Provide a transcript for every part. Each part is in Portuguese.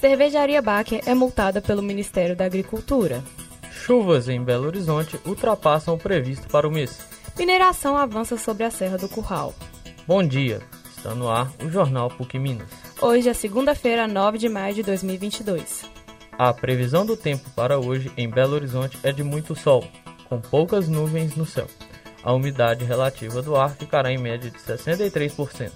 Cervejaria Baker é multada pelo Ministério da Agricultura. Chuvas em Belo Horizonte ultrapassam o previsto para o mês. Mineração avança sobre a Serra do Curral. Bom dia, está no ar o Jornal PUC Minas. Hoje é segunda-feira, 9 de maio de 2022. A previsão do tempo para hoje em Belo Horizonte é de muito sol, com poucas nuvens no céu. A umidade relativa do ar ficará em média de 63%.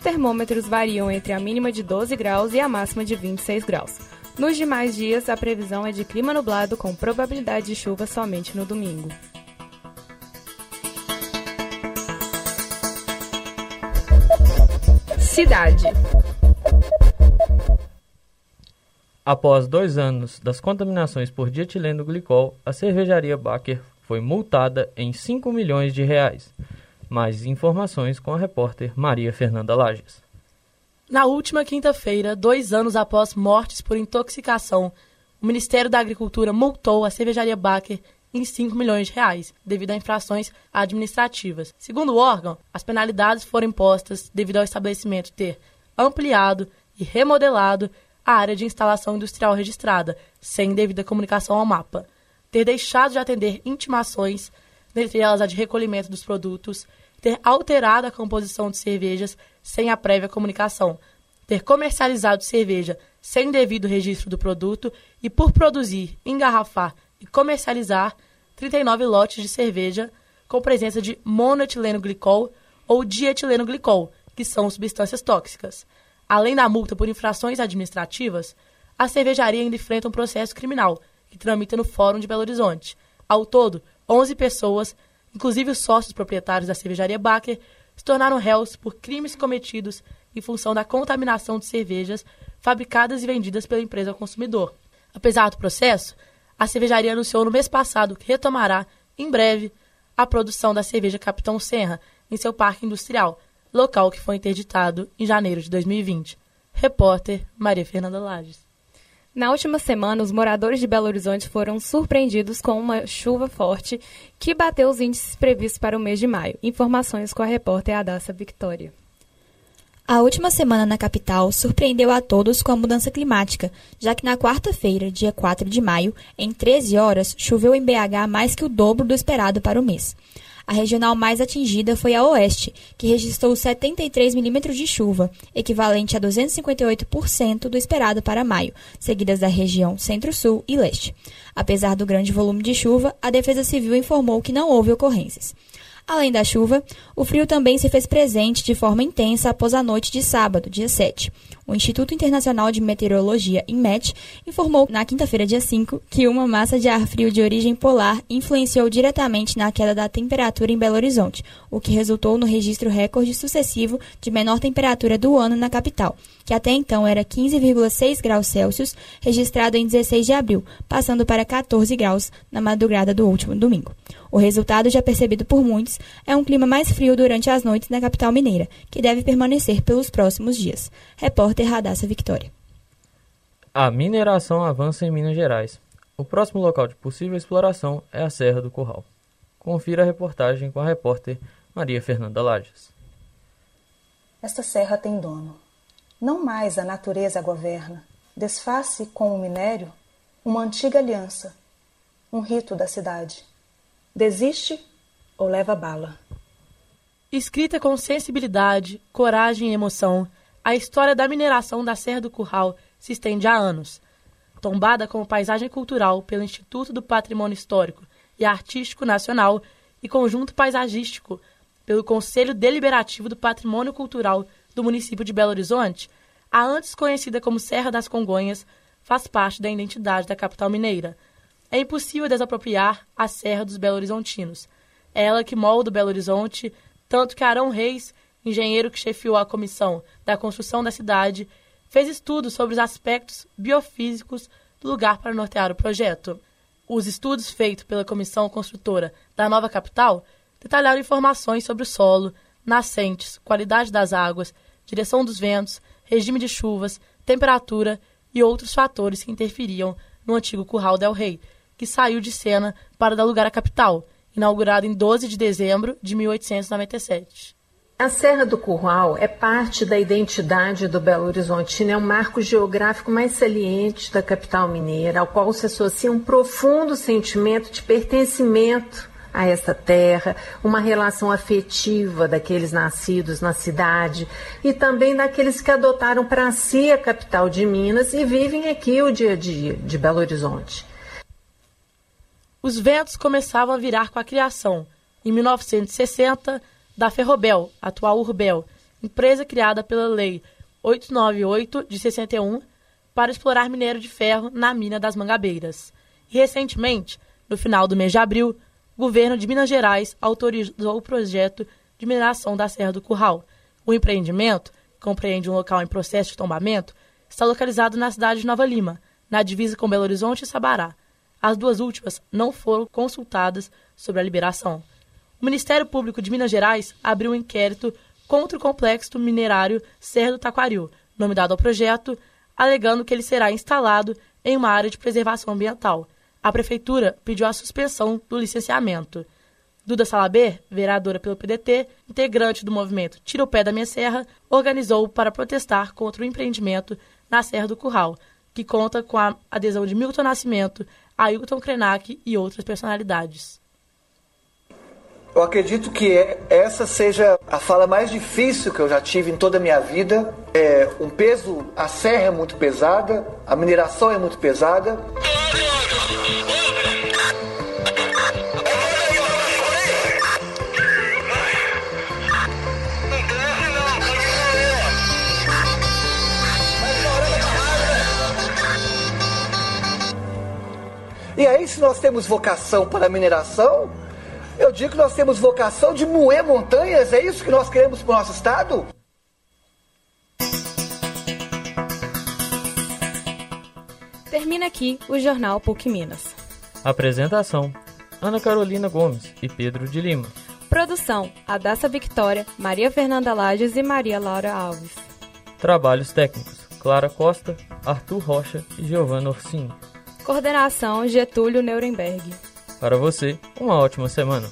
Os termômetros variam entre a mínima de 12 graus e a máxima de 26 graus. Nos demais dias, a previsão é de clima nublado com probabilidade de chuva somente no domingo. Cidade. Após dois anos das contaminações por dietileno glicol, a cervejaria Baker foi multada em 5 milhões de reais. Mais informações com a repórter Maria Fernanda Lages. Na última quinta-feira, dois anos após mortes por intoxicação, o Ministério da Agricultura multou a cervejaria Baker em 5 milhões de reais, devido a infrações administrativas. Segundo o órgão, as penalidades foram impostas devido ao estabelecimento ter ampliado e remodelado a área de instalação industrial registrada, sem devida comunicação ao mapa, ter deixado de atender intimações, dentre elas a de recolhimento dos produtos, ter alterado a composição de cervejas sem a prévia comunicação, ter comercializado cerveja sem devido registro do produto e por produzir, engarrafar e comercializar 39 lotes de cerveja com presença de monoetileno glicol ou dietileno glicol, que são substâncias tóxicas. Além da multa por infrações administrativas, a cervejaria ainda enfrenta um processo criminal, que tramita no Fórum de Belo Horizonte. Ao todo, 11 pessoas, inclusive os sócios proprietários da cervejaria Baker, se tornaram réus por crimes cometidos em função da contaminação de cervejas fabricadas e vendidas pela empresa ao consumidor. Apesar do processo, a cervejaria anunciou no mês passado que retomará, em breve, a produção da cerveja Capitão Serra em seu parque industrial, local que foi interditado em janeiro de 2020. Repórter Maria Fernanda Lages. Na última semana, os moradores de Belo Horizonte foram surpreendidos com uma chuva forte que bateu os índices previstos para o mês de maio. Informações com a repórter Adassa Victoria. A última semana na capital surpreendeu a todos com a mudança climática, já que na quarta-feira, dia 4 de maio, em 13 horas, choveu em BH mais que o dobro do esperado para o mês. A regional mais atingida foi a Oeste, que registrou 73 milímetros de chuva, equivalente a 258% do esperado para maio, seguidas da região Centro-Sul e Leste. Apesar do grande volume de chuva, a Defesa Civil informou que não houve ocorrências. Além da chuva, o frio também se fez presente de forma intensa após a noite de sábado, dia 7. O Instituto Internacional de Meteorologia, INMET, informou na quinta-feira, dia 5, que uma massa de ar frio de origem polar influenciou diretamente na queda da temperatura em Belo Horizonte, o que resultou no registro recorde sucessivo de menor temperatura do ano na capital, que até então era 15,6 graus Celsius, registrado em 16 de abril, passando para 14 graus na madrugada do último domingo. O resultado, já percebido por muitos, é um clima mais frio durante as noites na capital mineira, que deve permanecer pelos próximos dias. Repórter Radassa Victoria. A mineração avança em Minas Gerais. O próximo local de possível exploração é a Serra do Curral. Confira a reportagem com a repórter Maria Fernanda Lages. Esta serra tem dono. Não mais a natureza a governa. Desface com o minério uma antiga aliança, um rito da cidade. Desiste ou leva bala. Escrita com sensibilidade, coragem e emoção, a história da mineração da Serra do Curral se estende há anos. Tombada como paisagem cultural pelo Instituto do Patrimônio Histórico e Artístico Nacional e conjunto paisagístico pelo Conselho Deliberativo do Patrimônio Cultural do município de Belo Horizonte, a antes conhecida como Serra das Congonhas, faz parte da identidade da capital mineira é impossível desapropriar a Serra dos Belo Horizontinos. É ela que molda o Belo Horizonte, tanto que Arão Reis, engenheiro que chefiou a comissão da construção da cidade, fez estudos sobre os aspectos biofísicos do lugar para nortear o projeto. Os estudos feitos pela comissão construtora da nova capital detalharam informações sobre o solo, nascentes, qualidade das águas, direção dos ventos, regime de chuvas, temperatura e outros fatores que interferiam no antigo Curral del Rei, que saiu de cena para dar lugar à capital, inaugurado em 12 de dezembro de 1897. A Serra do Curral é parte da identidade do Belo Horizonte, é um marco geográfico mais saliente da capital mineira, ao qual se associa um profundo sentimento de pertencimento a esta terra, uma relação afetiva daqueles nascidos na cidade e também daqueles que adotaram para si a capital de Minas e vivem aqui o dia a dia de Belo Horizonte. Os ventos começavam a virar com a criação, em 1960, da Ferrobel, atual Urbel, empresa criada pela Lei 898 de 61 para explorar minério de ferro na mina das Mangabeiras. E recentemente, no final do mês de abril, o governo de Minas Gerais autorizou o projeto de mineração da Serra do Curral. O empreendimento, que compreende um local em processo de tombamento, está localizado na cidade de Nova Lima, na divisa com Belo Horizonte e Sabará. As duas últimas não foram consultadas sobre a liberação. O Ministério Público de Minas Gerais abriu um inquérito contra o complexo minerário Serra do Taquaril, nome dado ao projeto, alegando que ele será instalado em uma área de preservação ambiental. A prefeitura pediu a suspensão do licenciamento. Duda Salaber, vereadora pelo PDT, integrante do movimento Tira o Pé da Minha Serra, organizou para protestar contra o empreendimento na Serra do Curral, que conta com a adesão de Milton Nascimento, Ailton Krenak e outras personalidades. Eu acredito que é, essa seja a fala mais difícil que eu já tive em toda a minha vida. É um peso, a serra é muito pesada, a mineração é muito pesada. E aí, se nós temos vocação para a mineração, eu digo que nós temos vocação de moer montanhas, é isso que nós queremos para o nosso estado? Termina aqui o Jornal PUC Minas. Apresentação: Ana Carolina Gomes e Pedro de Lima. Produção: Adassa Victória, Maria Fernanda Lages e Maria Laura Alves. Trabalhos técnicos: Clara Costa, Arthur Rocha e Giovanna Orsini. Coordenação: Getúlio Nuremberg. Para você, uma ótima semana.